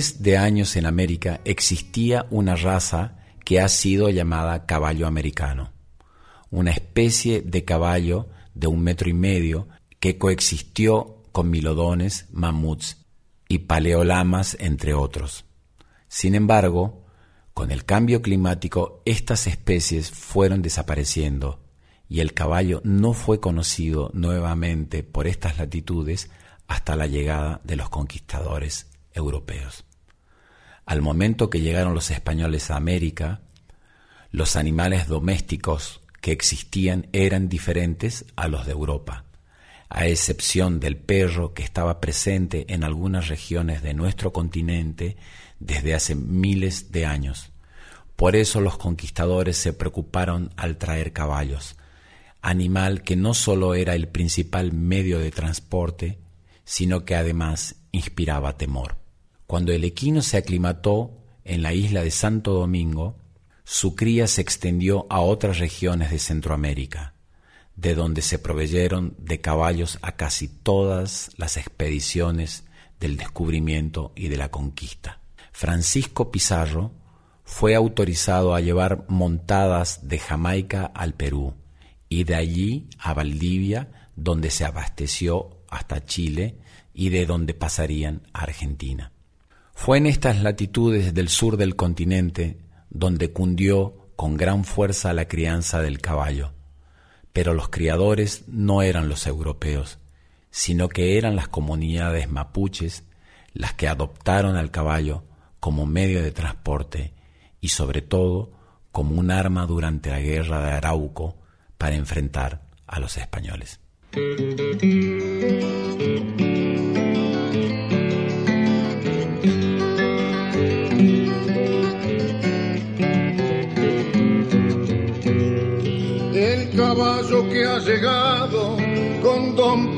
De años en América existía una raza que ha sido llamada caballo americano, una especie de caballo de un metro y medio que coexistió con milodones, mamuts y paleolamas, entre otros. Sin embargo, con el cambio climático, estas especies fueron desapareciendo y el caballo no fue conocido nuevamente por estas latitudes hasta la llegada de los conquistadores europeos. Al momento que llegaron los españoles a América, los animales domésticos que existían eran diferentes a los de Europa, a excepción del perro que estaba presente en algunas regiones de nuestro continente desde hace miles de años. Por eso los conquistadores se preocuparon al traer caballos, animal que no solo era el principal medio de transporte, sino que además inspiraba temor. Cuando el equino se aclimató en la isla de Santo Domingo, su cría se extendió a otras regiones de Centroamérica, de donde se proveyeron de caballos a casi todas las expediciones del descubrimiento y de la conquista. Francisco Pizarro fue autorizado a llevar montadas de Jamaica al Perú y de allí a Valdivia, donde se abasteció hasta Chile y de donde pasarían a Argentina. Fue en estas latitudes del sur del continente donde cundió con gran fuerza la crianza del caballo. Pero los criadores no eran los europeos, sino que eran las comunidades mapuches las que adoptaron al caballo como medio de transporte y sobre todo como un arma durante la guerra de Arauco para enfrentar a los españoles.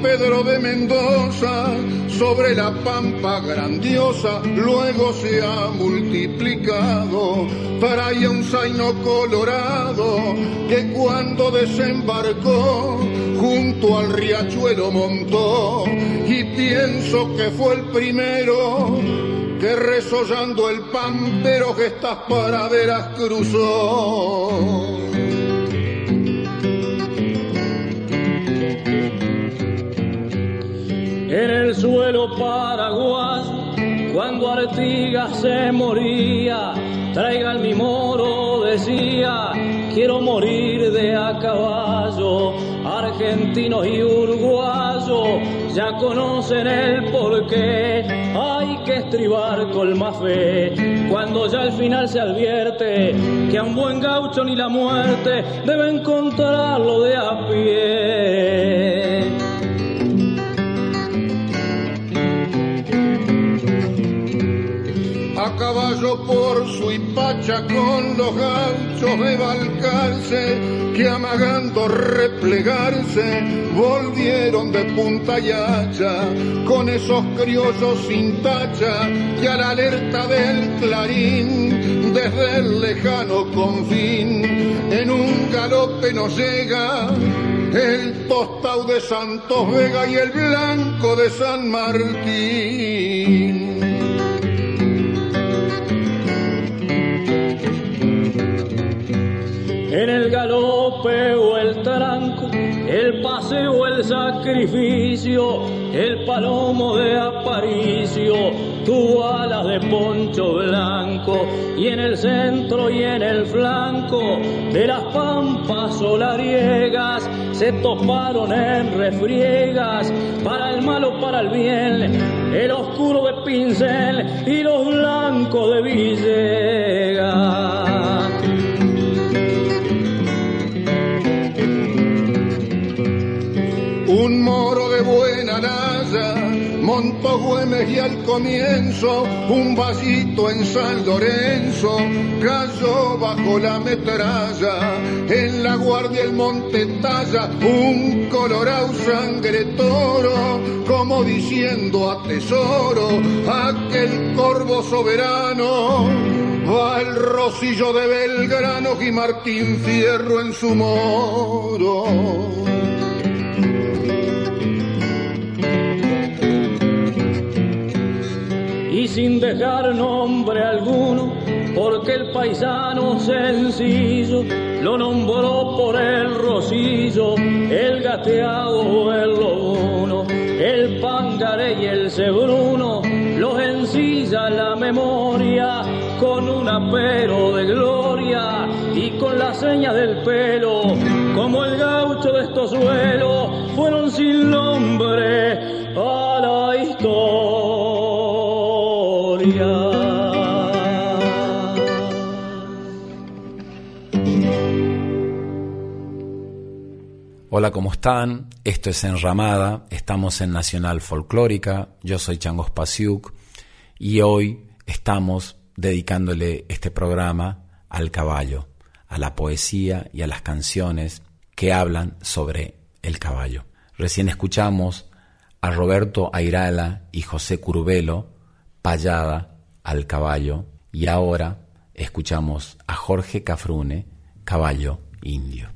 Pedro de Mendoza sobre la pampa grandiosa, luego se ha multiplicado, traía un zaino colorado que cuando desembarcó junto al riachuelo montó y pienso que fue el primero que resollando el pampero que estas paraderas cruzó. En el suelo paraguayo, cuando Artigas se moría, traigan mi moro, decía, quiero morir de a caballo, argentinos y uruguayos ya conocen el porqué, hay que estribar con más fe, cuando ya al final se advierte que a un buen gaucho ni la muerte debe encontrarlo de a pie. Por su hipacha con los gauchos de Balcarce que amagando replegarse volvieron de punta y hacha con esos criollos sin tacha que a la alerta del clarín desde el lejano confín en un galope nos llega el tostado de Santos Vega y el blanco de San Martín. En el galope o el taranco, el paseo, el sacrificio, el palomo de aparicio, tu alas de poncho blanco, y en el centro y en el flanco de las pampas solariegas se toparon en refriegas, para el malo, para el bien, el oscuro de pincel y los blancos de Villegas. Güemes y al comienzo un vasito en San Lorenzo cayó bajo la metralla, en la guardia el monte talla, un colorado sangre toro, como diciendo a tesoro, aquel corvo soberano, va el rocillo de Belgrano y Martín Fierro en su moro. Sin dejar nombre alguno, porque el paisano sencillo lo nombró por el rocillo, el gateado, el lobuno, el pangaré y el cebruno, los ensilla la memoria con un apero de gloria y con la seña del pelo, como el gaucho de estos suelos, fueron sin nombre Hola, ¿cómo están? Esto es Enramada, estamos en Nacional Folclórica, yo soy Changos Pasiuk y hoy estamos dedicándole este programa al caballo, a la poesía y a las canciones que hablan sobre el caballo. Recién escuchamos a Roberto Airala y José Curvelo, Payada al caballo, y ahora escuchamos a Jorge Cafrune, Caballo Indio.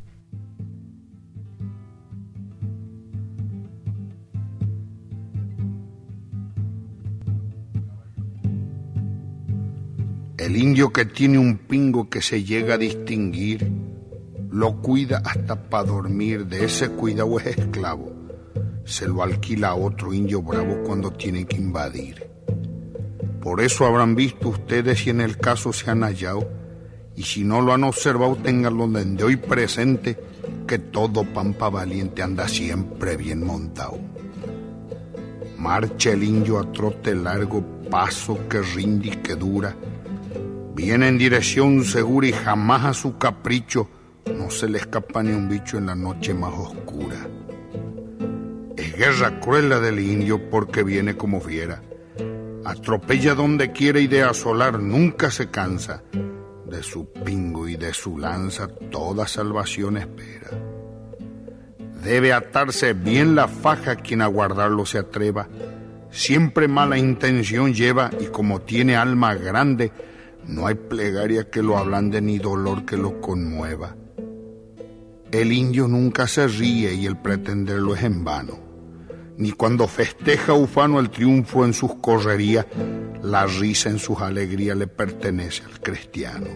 El indio que tiene un pingo que se llega a distinguir, lo cuida hasta para dormir, de ese cuidado es esclavo. Se lo alquila a otro indio bravo cuando tiene que invadir. Por eso habrán visto ustedes si en el caso se han hallado, y si no lo han observado, tenganlo desde hoy presente, que todo pampa valiente anda siempre bien montado. Marcha el indio a trote largo, paso que rinde y que dura, Viene en dirección segura y jamás a su capricho no se le escapa ni un bicho en la noche más oscura. Es guerra cruel la del indio porque viene como fiera. Atropella donde quiere y de asolar nunca se cansa. De su pingo y de su lanza toda salvación espera. Debe atarse bien la faja quien a guardarlo se atreva. Siempre mala intención lleva y como tiene alma grande, no hay plegaria que lo ablande ni dolor que lo conmueva. El indio nunca se ríe y el pretenderlo es en vano. Ni cuando festeja ufano el triunfo en sus correrías, la risa en sus alegrías le pertenece al cristiano.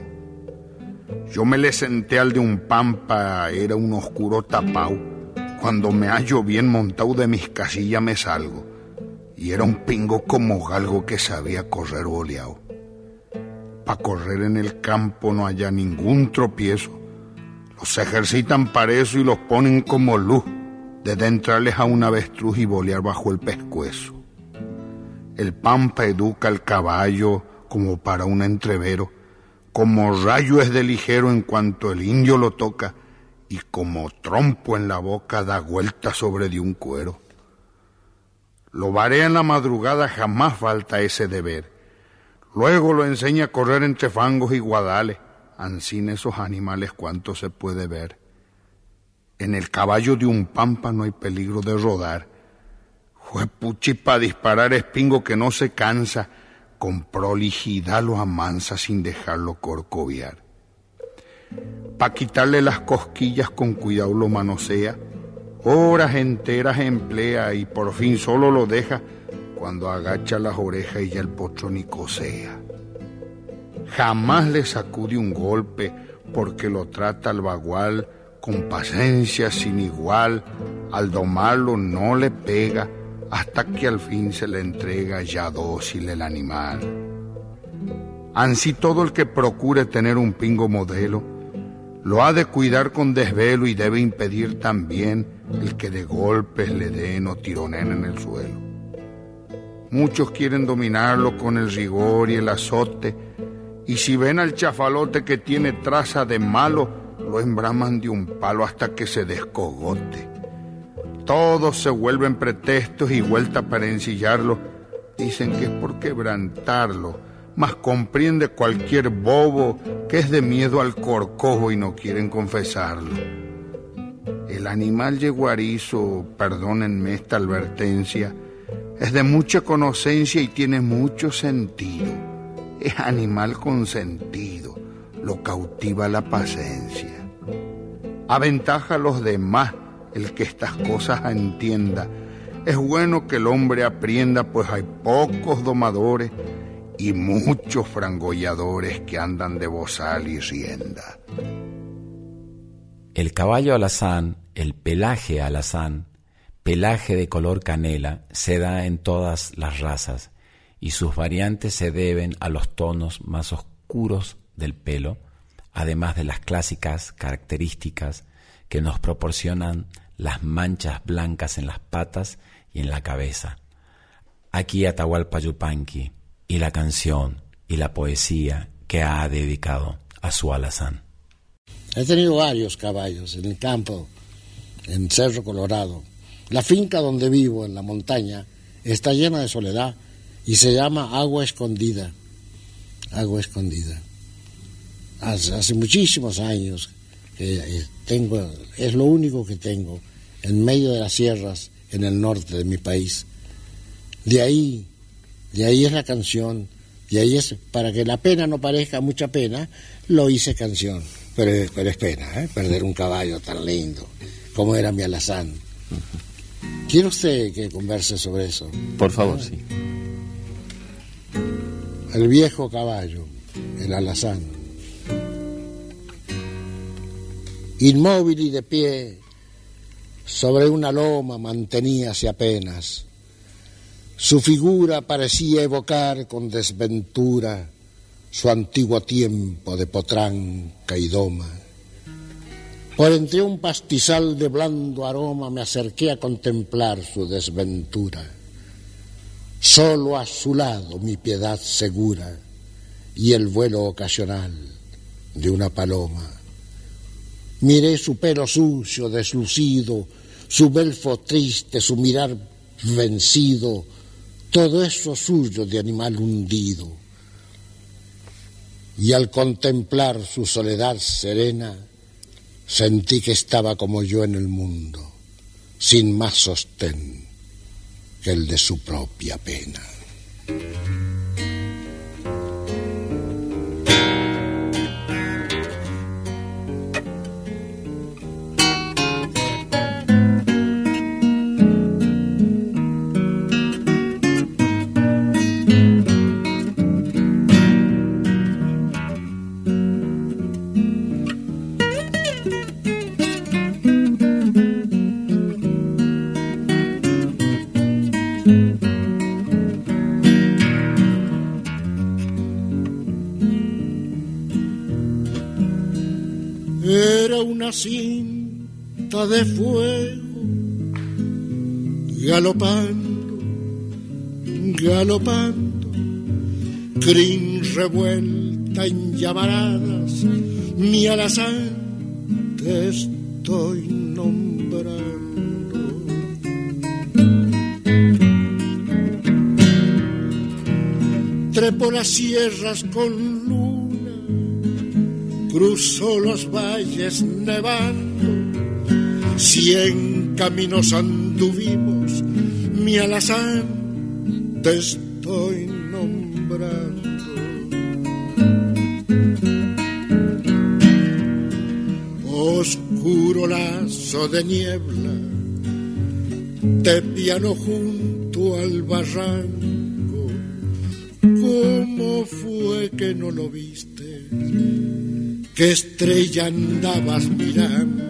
Yo me le senté al de un pampa, era un oscuro tapao. Cuando me hallo bien montado de mis casillas me salgo. Y era un pingo como galgo que sabía correr boleado. A correr en el campo no haya ningún tropiezo. Los ejercitan para eso y los ponen como luz, de entrarles a un avestruz y bolear bajo el pescuezo. El pampa educa al caballo como para un entrevero, como rayo es de ligero en cuanto el indio lo toca, y como trompo en la boca da vuelta sobre de un cuero. Lo varé en la madrugada jamás falta ese deber Luego lo enseña a correr entre fangos y guadales. Ansín esos animales cuánto se puede ver. En el caballo de un pampa no hay peligro de rodar. Fue puchi para disparar espingo que no se cansa, con prolijidad lo amansa sin dejarlo corcoviar. Pa' quitarle las cosquillas con cuidado lo manosea, horas enteras emplea y por fin solo lo deja cuando agacha las orejas y ya el pocho ni cosea. Jamás le sacude un golpe porque lo trata al bagual con paciencia sin igual, al domarlo no le pega hasta que al fin se le entrega ya dócil el animal. Ansí todo el que procure tener un pingo modelo, lo ha de cuidar con desvelo y debe impedir también el que de golpes le den o tironen en el suelo. Muchos quieren dominarlo con el rigor y el azote, y si ven al chafalote que tiene traza de malo, lo embraman de un palo hasta que se descogote. Todos se vuelven pretextos y vuelta para ensillarlo. Dicen que es por quebrantarlo, mas comprende cualquier bobo que es de miedo al corcojo y no quieren confesarlo. El animal yeguarizo, perdónenme esta advertencia, es de mucha conocencia y tiene mucho sentido. Es animal con sentido, lo cautiva la paciencia. Aventaja a los demás el que estas cosas entienda. Es bueno que el hombre aprienda, pues hay pocos domadores y muchos frangolladores que andan de bozal y rienda. El caballo alazán, el pelaje alazán, pelaje de color canela se da en todas las razas y sus variantes se deben a los tonos más oscuros del pelo, además de las clásicas características que nos proporcionan las manchas blancas en las patas y en la cabeza. Aquí Atahualpa Yupanqui y la canción y la poesía que ha dedicado a su alazán. He tenido varios caballos en el campo, en Cerro Colorado, la finca donde vivo, en la montaña, está llena de soledad y se llama Agua Escondida. Agua Escondida. Hace, muchísimos años eh, tengo, es lo único que tengo, en medio de las sierras, en el norte de mi país. De ahí, de ahí es la canción, de ahí es, para que la pena no parezca mucha pena, lo hice canción. Pero, pero es pena, ¿eh? perder un caballo tan lindo como era mi alazán. ¿Quiere usted que converse sobre eso? Por favor, sí. El viejo caballo, el alazán. Inmóvil y de pie, sobre una loma manteníase apenas. Su figura parecía evocar con desventura su antiguo tiempo de potranca y doma por entre un pastizal de blando aroma me acerqué a contemplar su desventura. Solo a su lado mi piedad segura y el vuelo ocasional de una paloma. Miré su pelo sucio, deslucido, su belfo triste, su mirar vencido, todo eso suyo de animal hundido. Y al contemplar su soledad serena, Sentí que estaba como yo en el mundo, sin más sostén que el de su propia pena. De fuego, galopando, galopando, crin revuelta en llamaradas, mi alazán te estoy nombrando. Trepo las sierras con luna, cruzó los valles nevando, cien caminos anduvimos, mi alazán te estoy nombrando. Oscuro lazo de niebla, te piano junto al barranco, ¿cómo fue que no lo viste? ¿Qué estrella andabas mirando?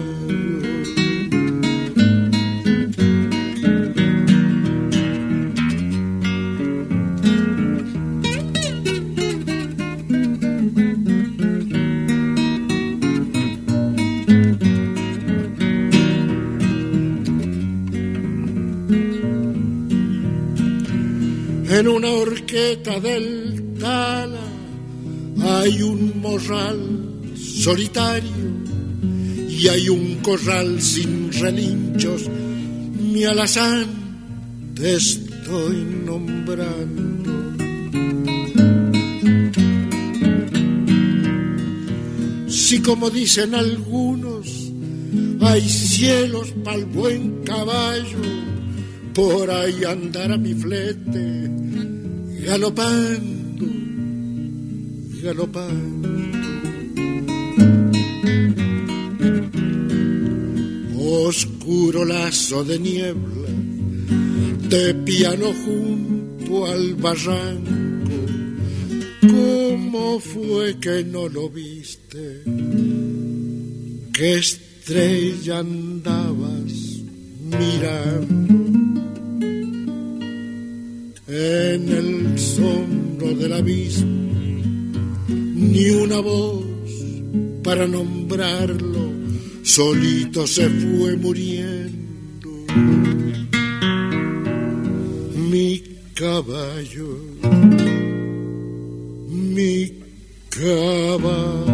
Solitario y hay un corral sin relinchos. Mi alazán te estoy nombrando. Si como dicen algunos, hay cielos para el buen caballo, por ahí andará mi flete galopando, galopando. Oscuro lazo de niebla, de piano junto al barranco, ¿cómo fue que no lo viste? ¿Qué estrella andabas mirando? en el sombro del abismo, ni una voz para solito se fue muriendo. Mi caballo, mi caballo.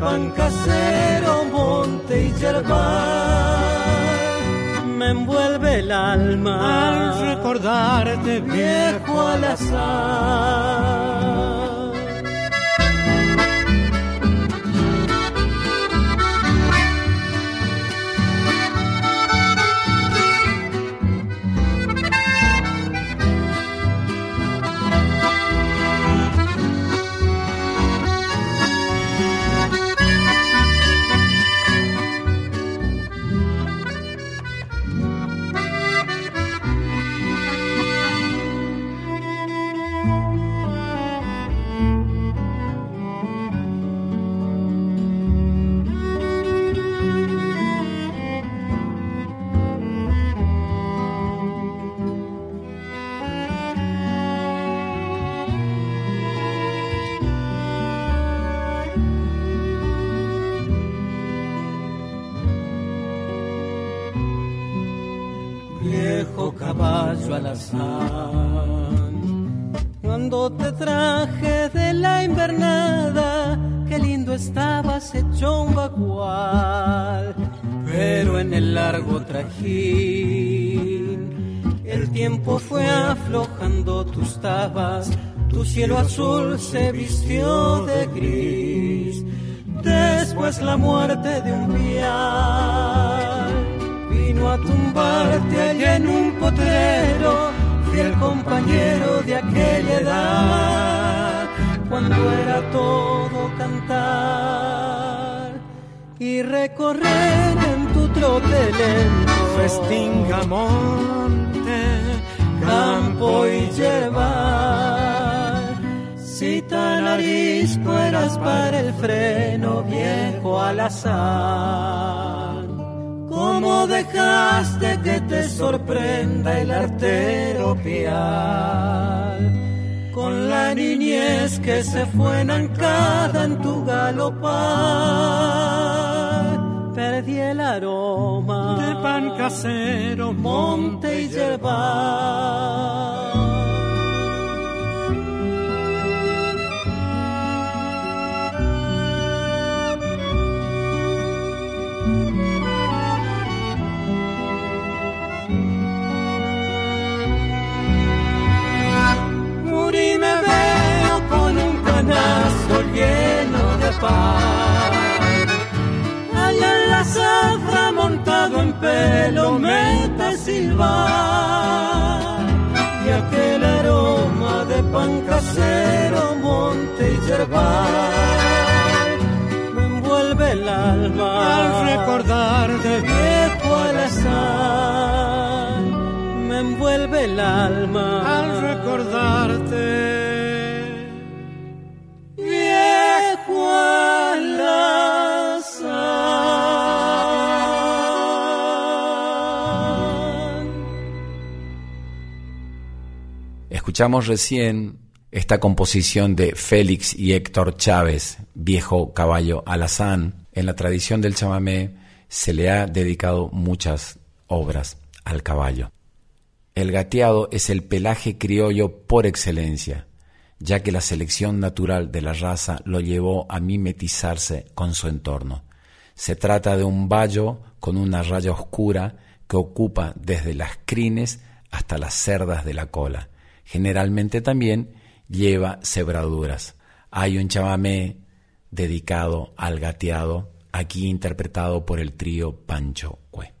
Pan casero, monte y yerbal me envuelve el alma al recordarte viejo al azar. Cuando te traje de la invernada, qué lindo estabas hecho un bagual, pero en el largo trajín, el tiempo fue aflojando tus tabas, tu cielo azul se vistió de gris, después la muerte de un vial vino a tumbarte allá en un potrero, fiel compañero de aquella edad, cuando era todo cantar y recorrer en tu trote lento, festinga monte, campo y llevar. Si tan arisco eras para el freno, viejo al azar. ¿Cómo dejaste que te sorprenda el artero pial? Con la niñez que se fue enancada en tu galopar. Perdí el aroma de pan casero, monte y yerba. Allá en la zafra montado en pelo mete silbar. Y aquel aroma de pan casero, monte y yerbal me envuelve el alma al recordar de viejo alazán me envuelve el alma al recordarte. Escuchamos recién esta composición de Félix y Héctor Chávez, viejo caballo alazán. En la tradición del chamamé se le ha dedicado muchas obras al caballo. El gateado es el pelaje criollo por excelencia, ya que la selección natural de la raza lo llevó a mimetizarse con su entorno. Se trata de un vallo con una raya oscura que ocupa desde las crines hasta las cerdas de la cola. Generalmente también lleva cebraduras. Hay un chamamé dedicado al gateado, aquí interpretado por el trío Pancho Cue.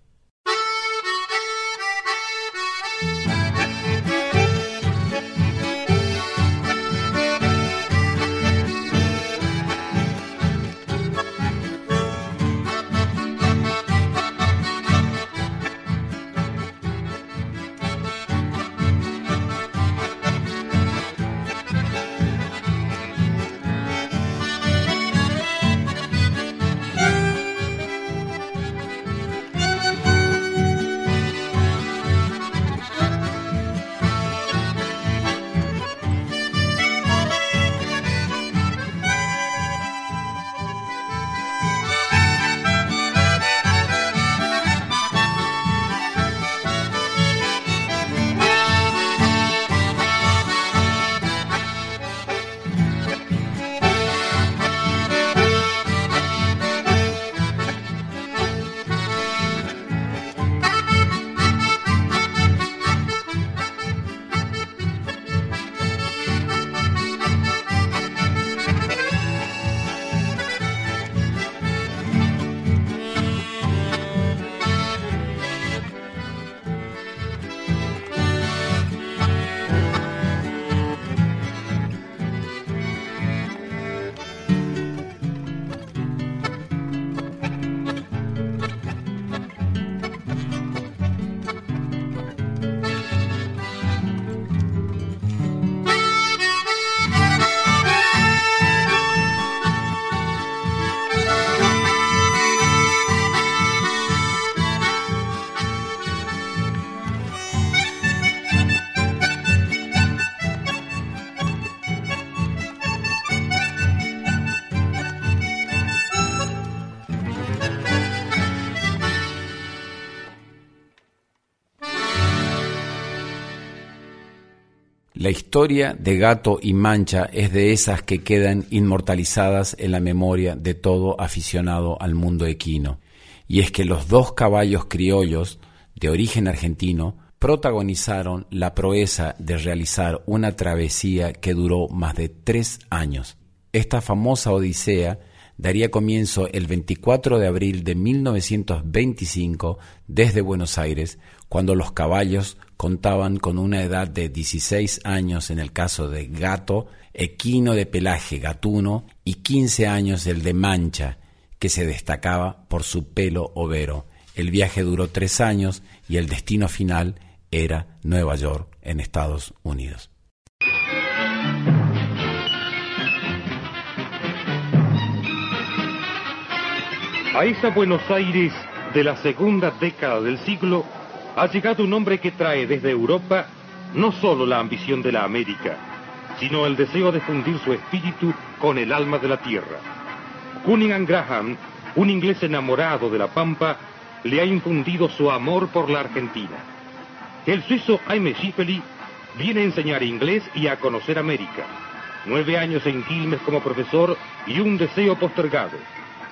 La historia de Gato y Mancha es de esas que quedan inmortalizadas en la memoria de todo aficionado al mundo equino. Y es que los dos caballos criollos, de origen argentino, protagonizaron la proeza de realizar una travesía que duró más de tres años. Esta famosa odisea daría comienzo el 24 de abril de 1925 desde Buenos Aires, cuando los caballos contaban con una edad de 16 años en el caso de Gato, equino de pelaje gatuno, y 15 años el de Mancha, que se destacaba por su pelo overo. El viaje duró tres años y el destino final era Nueva York, en Estados Unidos. A esa Buenos Aires de la segunda década del siglo ha llegado un hombre que trae desde Europa no solo la ambición de la América, sino el deseo de fundir su espíritu con el alma de la tierra. Cunningham Graham, un inglés enamorado de la Pampa, le ha infundido su amor por la Argentina. El suizo Aime Schiffeli viene a enseñar inglés y a conocer América. Nueve años en Quilmes como profesor y un deseo postergado.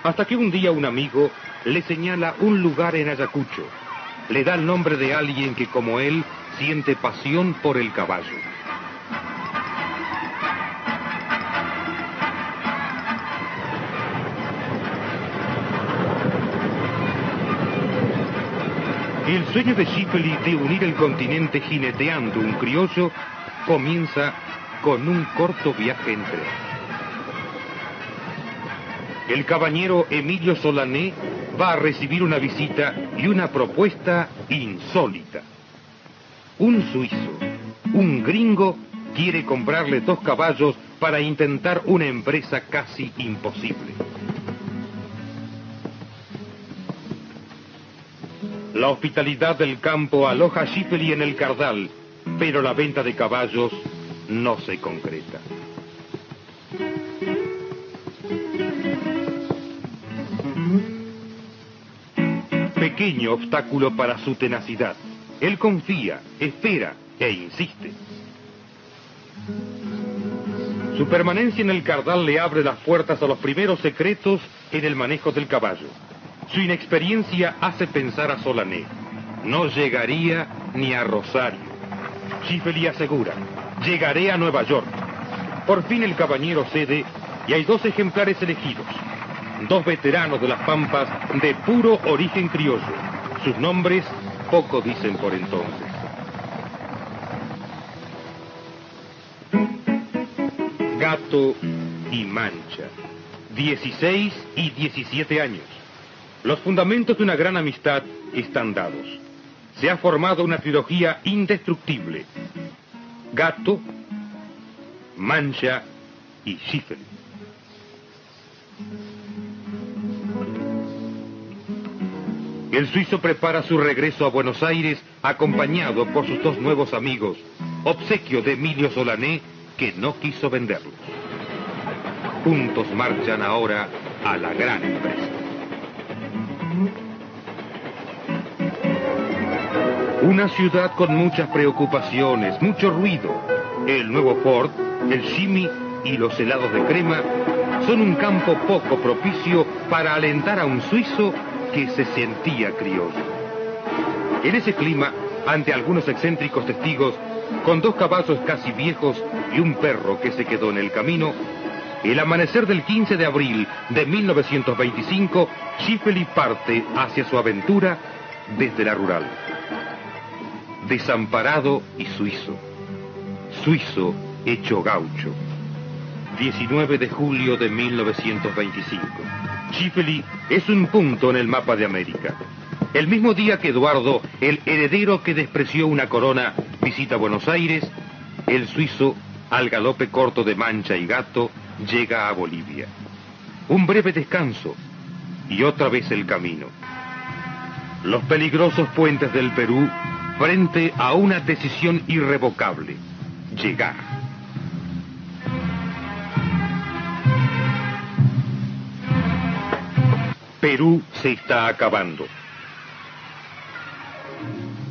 Hasta que un día un amigo le señala un lugar en Ayacucho, le da el nombre de alguien que como él siente pasión por el caballo. El sueño de Schifeli de unir el continente jineteando un criollo comienza con un corto viaje en tren. El caballero Emilio Solané va a recibir una visita y una propuesta insólita. Un suizo, un gringo, quiere comprarle dos caballos para intentar una empresa casi imposible. La hospitalidad del campo aloja a Schifeli en el Cardal, pero la venta de caballos no se concreta. Pequeño obstáculo para su tenacidad. Él confía, espera e insiste. Su permanencia en el Cardal le abre las puertas a los primeros secretos en el manejo del caballo. Su inexperiencia hace pensar a Solané. No llegaría ni a Rosario. Schifeli asegura, llegaré a Nueva York. Por fin el caballero cede y hay dos ejemplares elegidos dos veteranos de las Pampas de puro origen criollo. Sus nombres poco dicen por entonces. Gato y Mancha, 16 y 17 años. Los fundamentos de una gran amistad están dados. Se ha formado una trilogía indestructible. Gato, Mancha y Schiffer. El suizo prepara su regreso a Buenos Aires acompañado por sus dos nuevos amigos, obsequio de Emilio Solané, que no quiso venderlos. Juntos marchan ahora a la gran empresa. Una ciudad con muchas preocupaciones, mucho ruido. El nuevo Ford, el Shimi y los helados de crema son un campo poco propicio para alentar a un suizo que se sentía criollo. En ese clima, ante algunos excéntricos testigos, con dos caballos casi viejos y un perro que se quedó en el camino, el amanecer del 15 de abril de 1925, Schifeli parte hacia su aventura desde la rural. Desamparado y suizo. Suizo hecho gaucho. 19 de julio de 1925. Schifeli es un punto en el mapa de América. El mismo día que Eduardo, el heredero que despreció una corona, visita Buenos Aires, el suizo, al galope corto de mancha y gato, llega a Bolivia. Un breve descanso y otra vez el camino. Los peligrosos puentes del Perú frente a una decisión irrevocable, llegar. Perú se está acabando.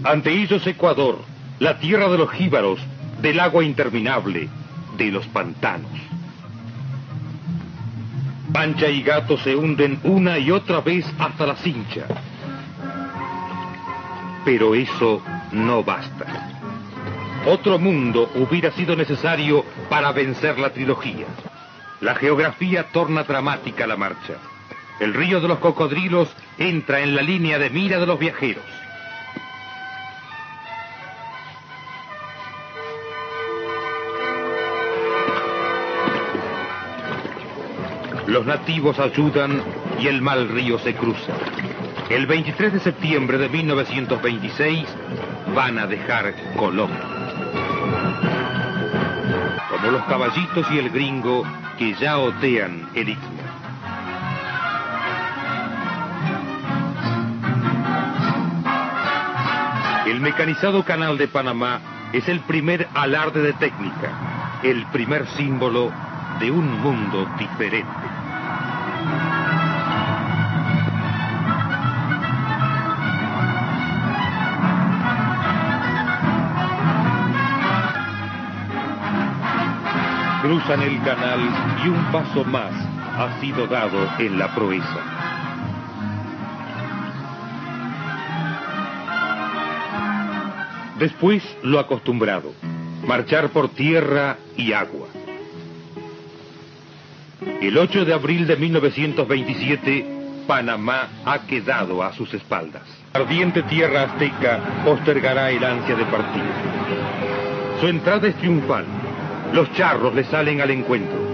Ante ellos Ecuador, la tierra de los jíbaros, del agua interminable, de los pantanos. Pancha y gato se hunden una y otra vez hasta la cincha. Pero eso no basta. Otro mundo hubiera sido necesario para vencer la trilogía. La geografía torna dramática la marcha. El río de los cocodrilos entra en la línea de mira de los viajeros. Los nativos ayudan y el mal río se cruza. El 23 de septiembre de 1926 van a dejar Colombia. Como los caballitos y el gringo que ya otean el istmo. El mecanizado canal de Panamá es el primer alarde de técnica, el primer símbolo de un mundo diferente. Cruzan el canal y un paso más ha sido dado en la proeza. Después lo acostumbrado, marchar por tierra y agua. El 8 de abril de 1927, Panamá ha quedado a sus espaldas. Ardiente tierra azteca postergará el ansia de partir. Su entrada es triunfal. Los charros le salen al encuentro.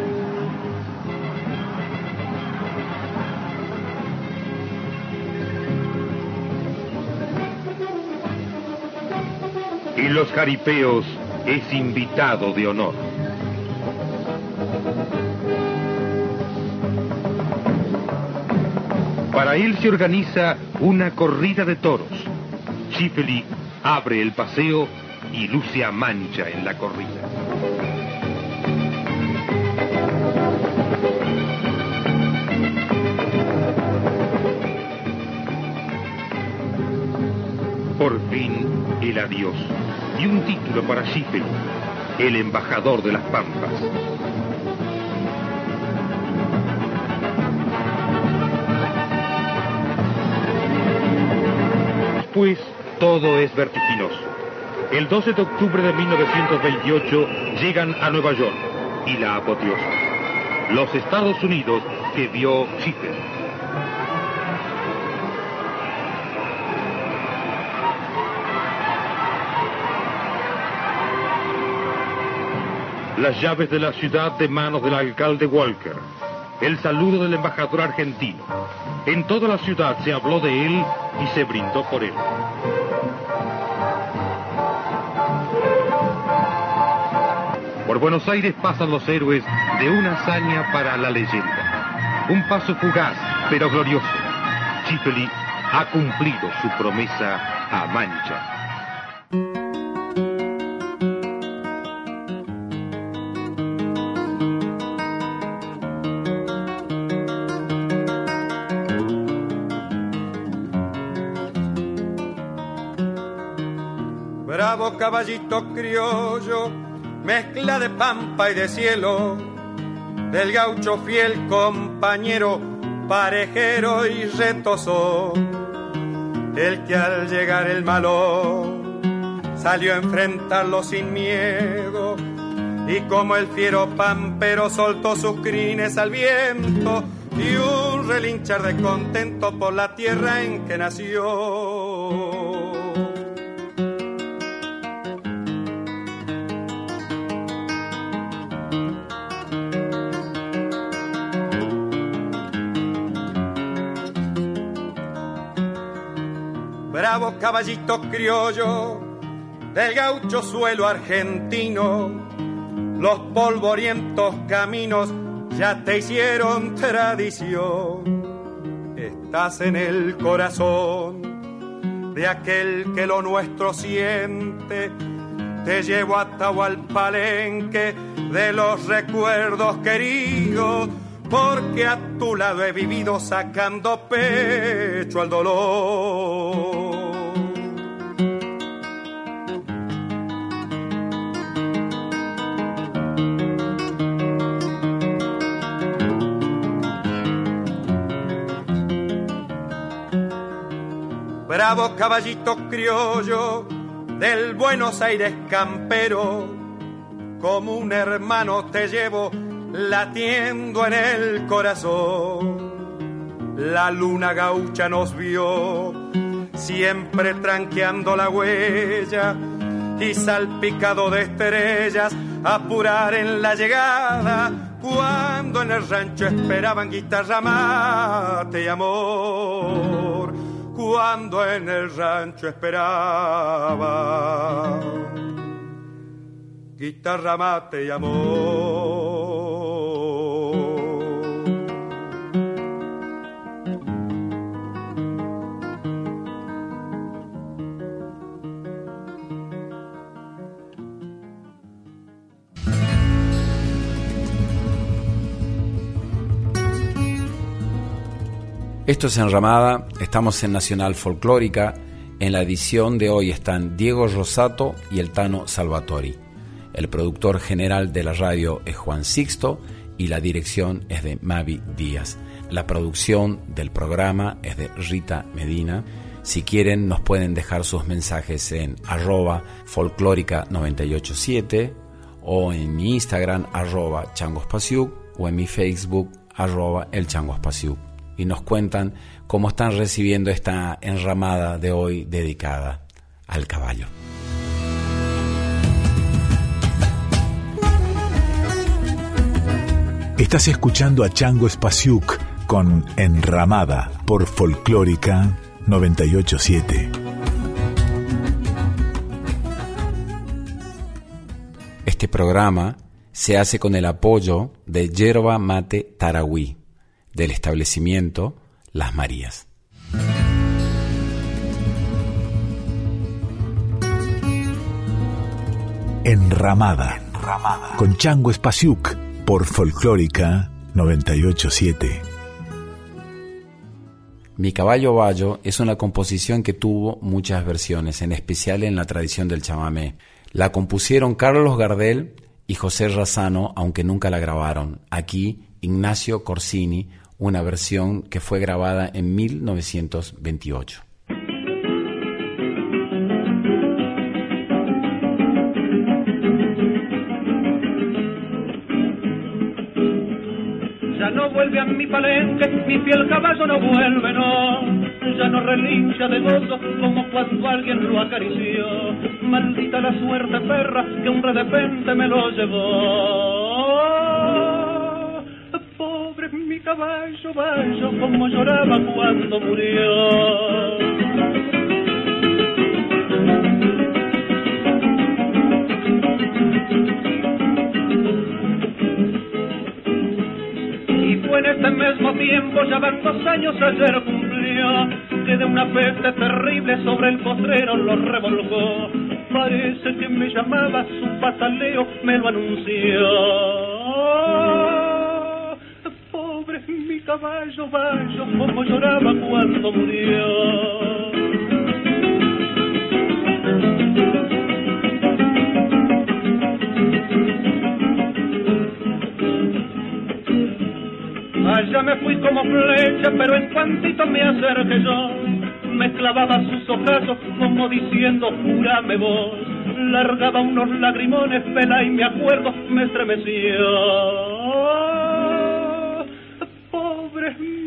Los jaripeos es invitado de honor. Para él se organiza una corrida de toros. Chifeli abre el paseo y Lucia mancha en la corrida. Por fin, el adiós. Y un título para Schiffer, el embajador de las Pampas. Después, todo es vertiginoso. El 12 de octubre de 1928 llegan a Nueva York y la apoteosis. Los Estados Unidos que vio Schiffer. Las llaves de la ciudad de manos del alcalde Walker, el saludo del embajador argentino. En toda la ciudad se habló de él y se brindó por él. Por Buenos Aires pasan los héroes de una hazaña para la leyenda. Un paso fugaz, pero glorioso. Chifeli ha cumplido su promesa a Mancha. Caballito criollo, mezcla de pampa y de cielo, del gaucho fiel compañero, parejero y retoso, el que al llegar el malo salió a enfrentarlo sin miedo, y como el fiero pampero soltó sus crines al viento, y un relinchar de contento por la tierra en que nació. Bravo caballito criollo del gaucho suelo argentino, los polvorientos caminos ya te hicieron tradición. Estás en el corazón de aquel que lo nuestro siente. Te llevo a palenque de los recuerdos queridos, porque a tu lado he vivido sacando pecho al dolor. Bravo caballito criollo del Buenos Aires campero, como un hermano te llevo latiendo en el corazón. La luna gaucha nos vio, siempre tranqueando la huella y salpicado de estrellas, apurar en la llegada cuando en el rancho esperaban guitarra mate y amor, cuando en el rancho esperaba guitarra mate y amor. Esto es Enramada, estamos en Nacional Folclórica. En la edición de hoy están Diego Rosato y el Tano Salvatori. El productor general de la radio es Juan Sixto y la dirección es de Mavi Díaz. La producción del programa es de Rita Medina. Si quieren nos pueden dejar sus mensajes en arroba folclórica987 o en mi Instagram arroba changospasiuk o en mi Facebook arroba el y nos cuentan cómo están recibiendo esta enramada de hoy dedicada al caballo. Estás escuchando a Chango Spasiuk con Enramada por Folclórica 987. Este programa se hace con el apoyo de Yerba Mate Tarahui del establecimiento Las Marías. Enramada, Enramada. con Chango Espasiuk por Folclórica 987. Mi caballo Bayo es una composición que tuvo muchas versiones, en especial en la tradición del chamamé. La compusieron Carlos Gardel y José Razano, aunque nunca la grabaron. Aquí Ignacio Corsini una versión que fue grabada en 1928. Palenque, mi fiel caballo no vuelve, no. Ya no relincha de gozo como cuando alguien lo acarició. Maldita la suerte perra que un de repente me lo llevó mi caballo, vallo, como lloraba cuando murió. Este mismo tiempo, ya van dos años ayer cumplió, que de una peste terrible sobre el potrero lo revolcó. Parece que me llamaba su pataleo, me lo anunció mi caballo vallo como lloraba cuando murió. Como flecha, pero en cuantito me acerqué yo, me clavaba sus ojazos como diciendo, júrame vos. Largaba unos lagrimones, pela y me acuerdo, me estremeció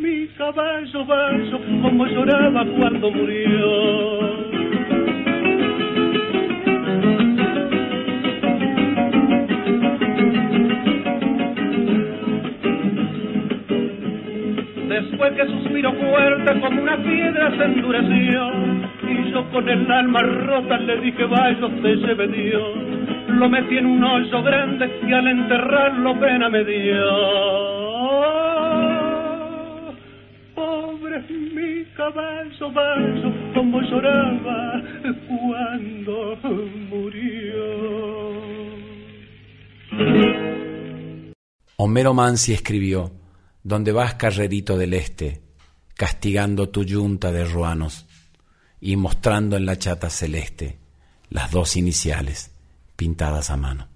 mi caballo vaso como lloraba cuando murió. Fuerte como una piedra se endureció y yo con el alma rota le dije vaya te lleve Dios. Lo metí en un hoyo grande y al enterrarlo pena me dio. mi caballo vaso como lloraba cuando murió. Homero Mansi escribió, Donde vas carrerito del este, castigando tu yunta de ruanos y mostrando en la chata celeste las dos iniciales pintadas a mano.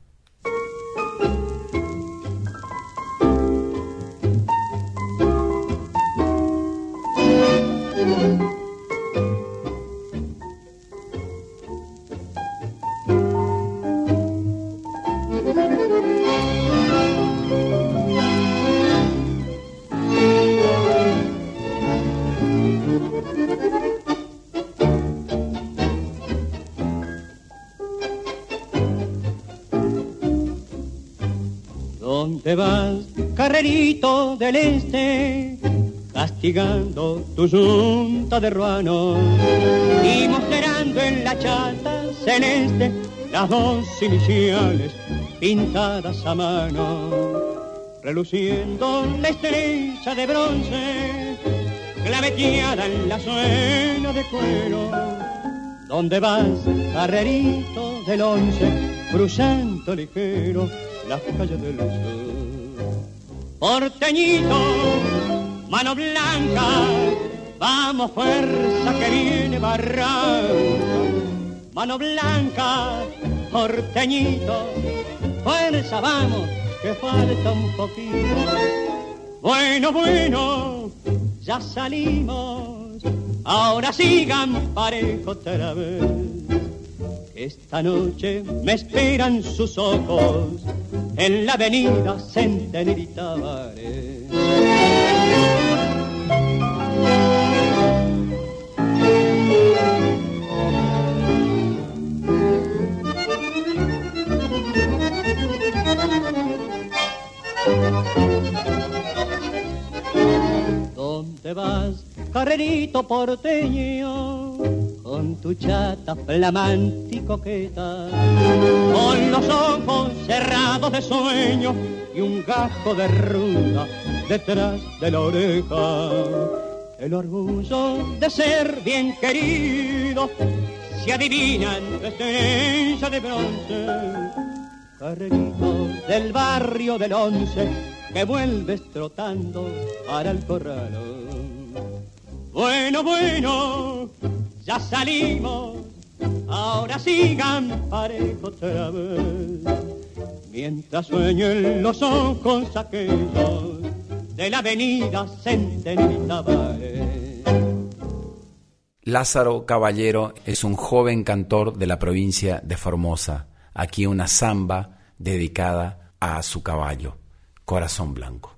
Tu junta de ruanos y mostrando en la chata celeste las dos iniciales pintadas a mano, reluciendo la estrella de bronce, claveteada en la suena de cuero. ¿Dónde vas, carrerito del once, cruzando ligero las calles del sur? Porteñito, mano blanca, vamos fuerza que viene barranca. Mano blanca, porteñito, fuerza vamos, que falta un poquito. Bueno, bueno, ya salimos, ahora sigan parejo otra vez. Esta noche me esperan sus ojos en la avenida Centenerita ¿Dónde carrerito porteño? Con tu chata flamante y coqueta, con los ojos cerrados de sueño y un gajo de ruda detrás de la oreja. El orgullo de ser bien querido se adivina en tu estrella de bronce carrerito del barrio del once que vuelves trotando para el corral. Bueno, bueno, ya salimos, ahora sigan parejo otra vez. Mientras sueñen los ojos aquellos de la avenida Centenita Lázaro Caballero es un joven cantor de la provincia de Formosa aquí una samba dedicada a su caballo, Corazón Blanco.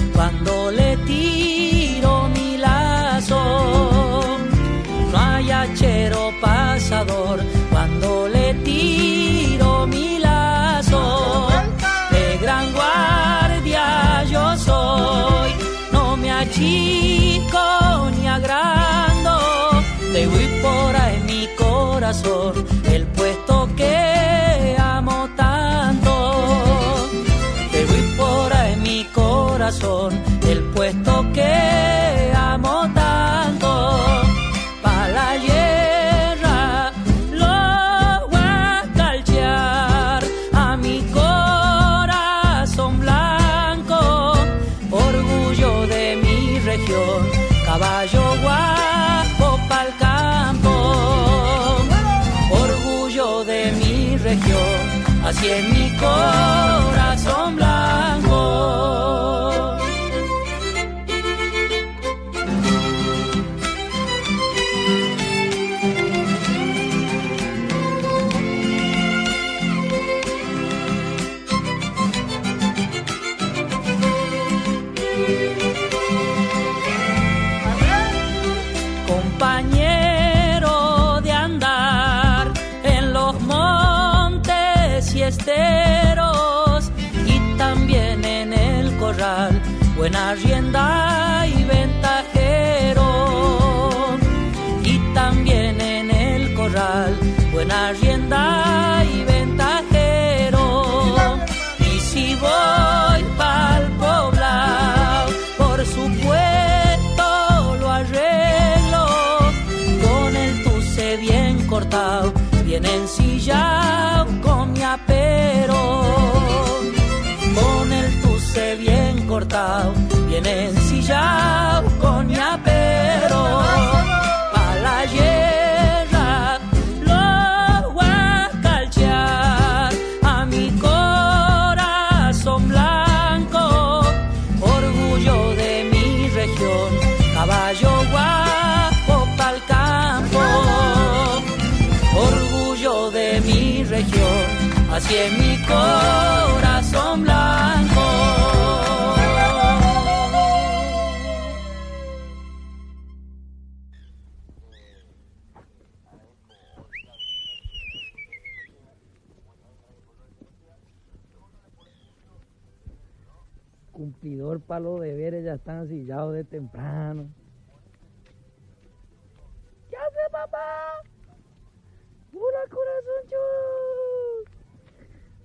el puesto que amo tanto. Te voy por ahí mi corazón, corral, buena rienda y ventajero. Y si voy pa'l poblado, por supuesto lo arreglo con el tuce bien cortado, bien ensillado con mi apero. Con el tuce bien cortado, bien ensillado Cumplidor para los deberes ya están sillados de temprano. ¿Qué hace papá? ¡Hola corazón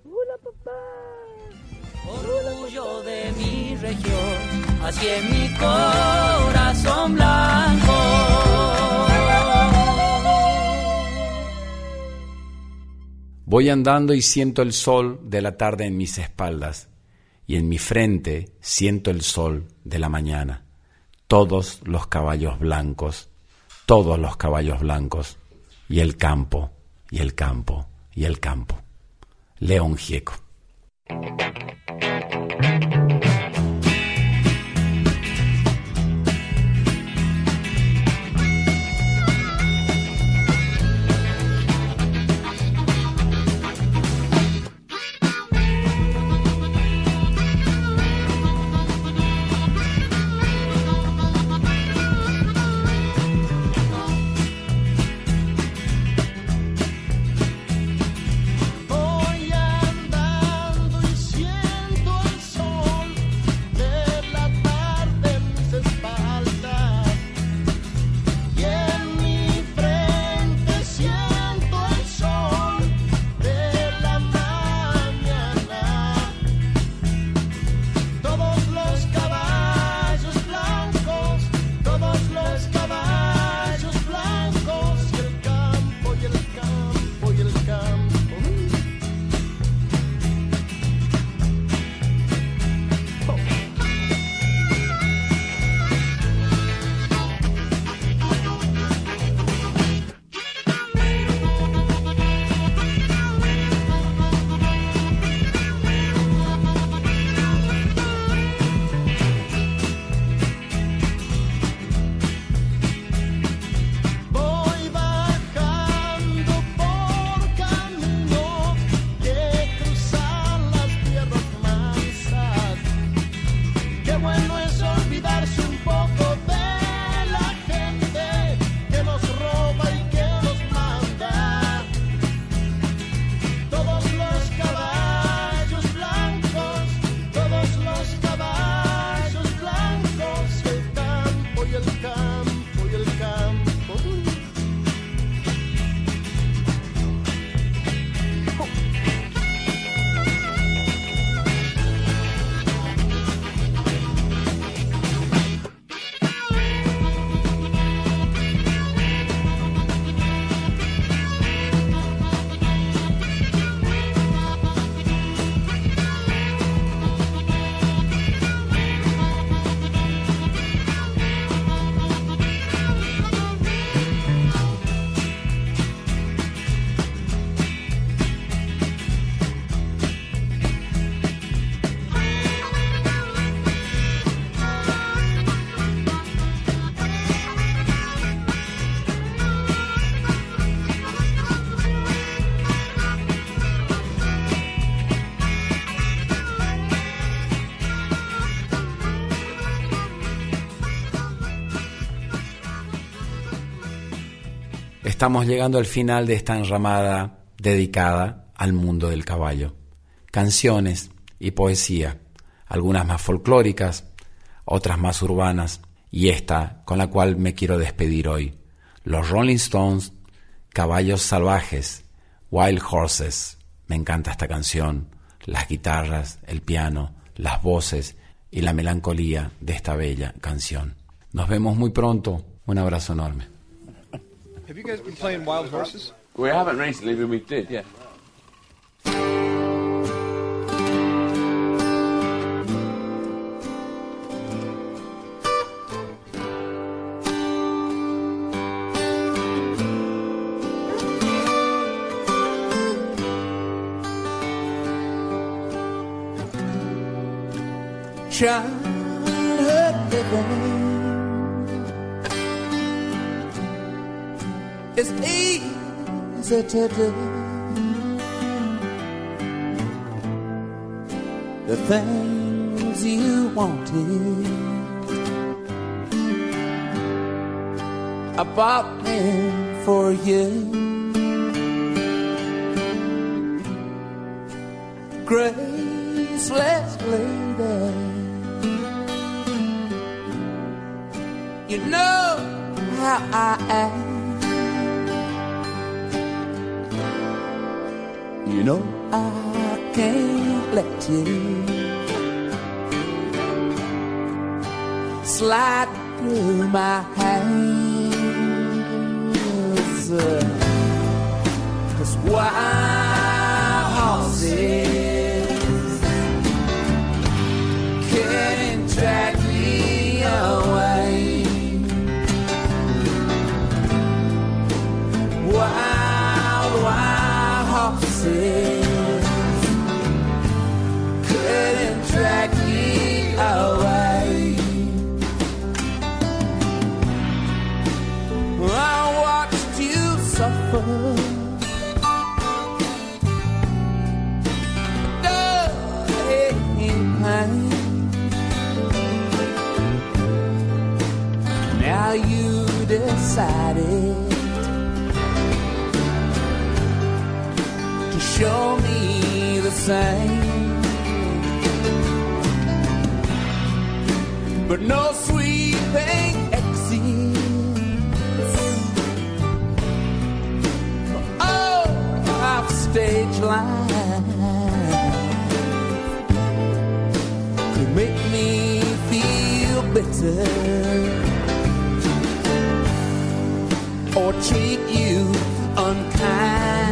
¡Hola papá! Orgullo de mi región, así en mi corazón blanco. Voy andando y siento el sol de la tarde en mis espaldas, y en mi frente siento el sol de la mañana. Todos los caballos blancos, todos los caballos blancos, y el campo, y el campo, y el campo. León Gieco. Estamos llegando al final de esta enramada dedicada al mundo del caballo. Canciones y poesía, algunas más folclóricas, otras más urbanas, y esta con la cual me quiero despedir hoy. Los Rolling Stones, Caballos Salvajes, Wild Horses. Me encanta esta canción, las guitarras, el piano, las voces y la melancolía de esta bella canción. Nos vemos muy pronto. Un abrazo enorme. Have you guys been playing Wild Horses? We haven't recently, but we did, yeah. childhood the things you wanted. I bought them for you. Graceless lady, you know how I am. You know I can't let you slide through my hands. Cause wild horses Now you decided to show me the same. But no sweet or treat you unkind.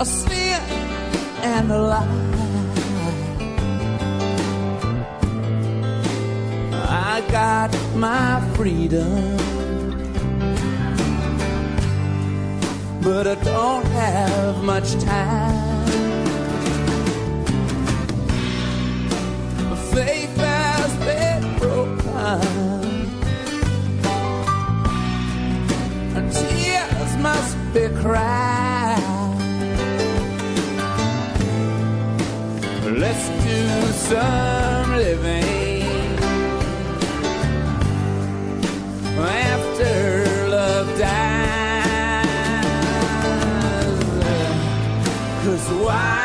Asleep and alive. I got my freedom, but I don't have much time. Faith has been broken. and tears must be cried. Some living after love dies. Cause wild